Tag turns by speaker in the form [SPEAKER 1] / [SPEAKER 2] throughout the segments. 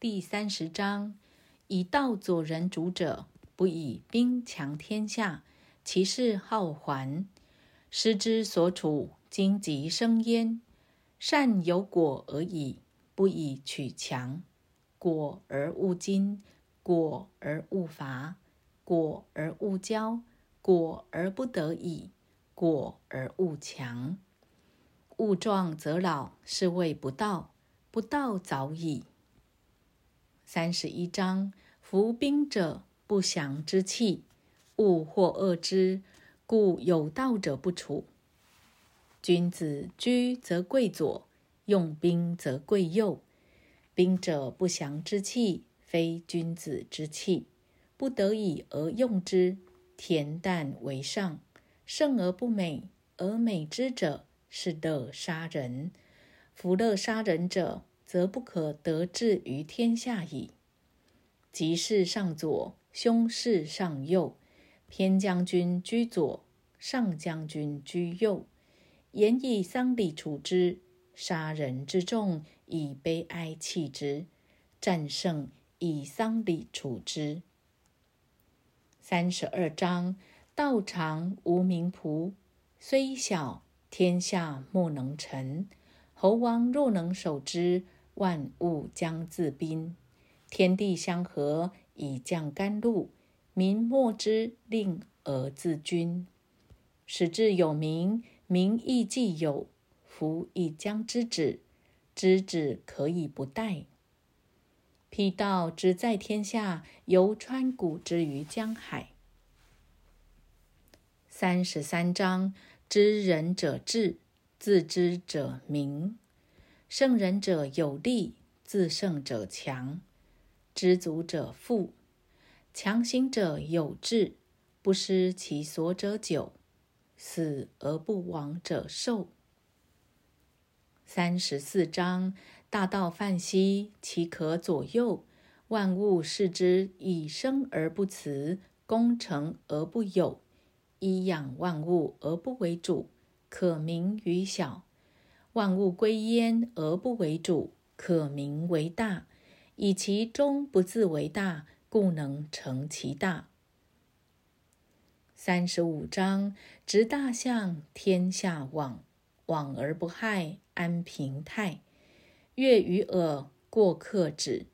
[SPEAKER 1] 第三十章：以道佐人主者，不以兵强天下，其势好还。师之所处，荆棘生焉。善有果而已，不以取强。果而勿矜，果而勿伐，果而勿骄，果而不得已，果而勿强。物壮则老，是谓不道。不道早已。三十一章：服兵者，不祥之器，物或恶之，故有道者不处。君子居则贵左，用兵则贵右。兵者，不祥之器，非君子之器，不得已而用之。恬淡为上，胜而不美，而美之者。是乐杀人，夫乐杀人者，则不可得志于天下矣。吉事上左，凶事上右。偏将军居左，上将军居右。言以丧礼处之，杀人之众以悲哀弃之，战胜以丧礼处之。三十二章：道长无名仆，虽小。天下莫能成，侯王若能守之，万物将自宾。天地相合，以降甘露；民莫之，令而自君。使至有名，名亦既有。夫亦将之止，知止可以不殆。辟道之在天下，犹川谷之于江海。三十三章。知人者智，自知者明。胜人者有力，自胜者强。知足者富，强行者有志，不失其所者久。死而不亡者寿。三十四章：大道泛兮，其可左右？万物视之以生而不辞，功成而不有。以养万物而不为主，可名于小；万物归焉而不为主，可名为大。以其中不自为大，故能成其大。三十五章：执大象，天下往；往而不害，安平泰。悦于耳，过客止。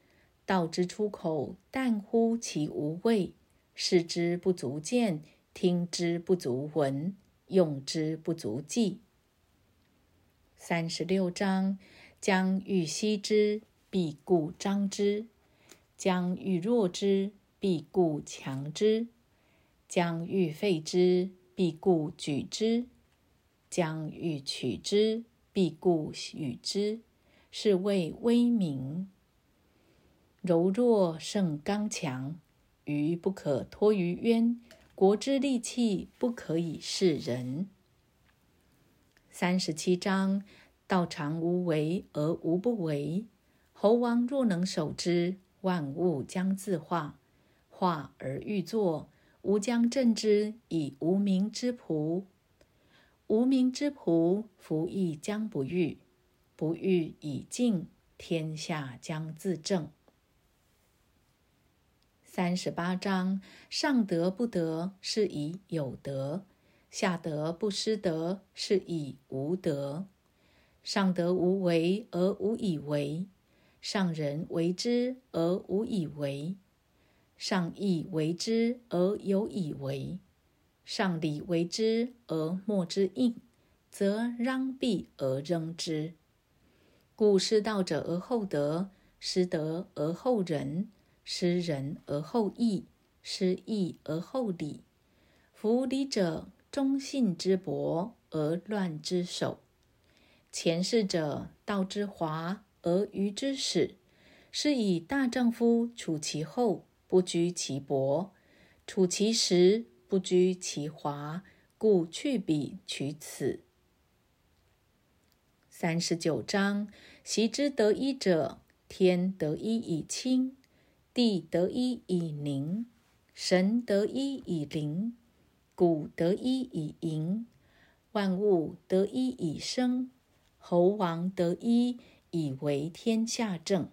[SPEAKER 1] 道之出口，淡乎其无味；视之不足见。听之不足闻，用之不足记。三十六章：将欲歙之，必固张之；将欲弱之，必固强之；将欲废之，必固举之；将欲取之，必固与之。是谓威名。柔弱胜刚强，鱼不可脱于渊。国之利器，不可以示人。三十七章：道常无为而无不为。侯王若能守之，万物将自化。化而欲作，吾将镇之以无名之仆。无名之仆，夫亦将不欲。不欲以静，天下将自正。三十八章：上德不德，是以有德；下德不失德，是以无德。上德无为而无以为，上人为之而无以为，上义为之而有以为，上礼为之而莫之应，则攘臂而扔之。故失道者而后德，失德而后仁。失仁而后义，失义而后礼。夫礼者，忠信之薄而乱之首。前世者，道之华而愚之始，是以大丈夫处其厚，不居其薄；处其实，不居其华。故去彼取此。三十九章：习之得一者，天得一以清。地得一以宁，神得一以灵，谷得一以盈，万物得一以生，侯王得一以为天下正。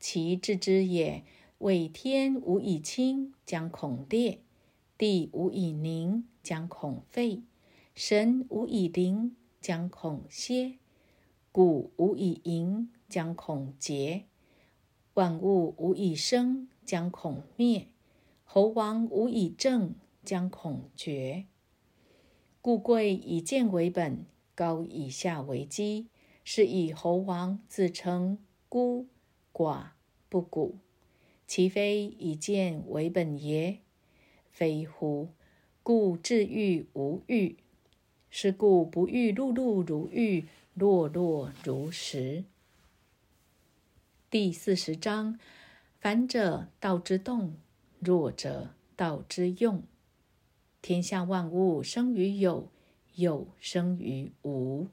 [SPEAKER 1] 其治之也。为天无以清，将恐裂；地无以宁，将恐废；神无以灵，将恐歇；谷无以盈，将恐竭；万物无以生，将恐灭；侯王无以正，将恐绝。故贵以贱为本，高以下为基，是以侯王自称孤寡不古。其非以贱为本也，非乎？故治欲无欲，是故不欲碌碌如玉，落落如石。第四十章：凡者，道之动；弱者，道之用。天下万物生于有，有生于无。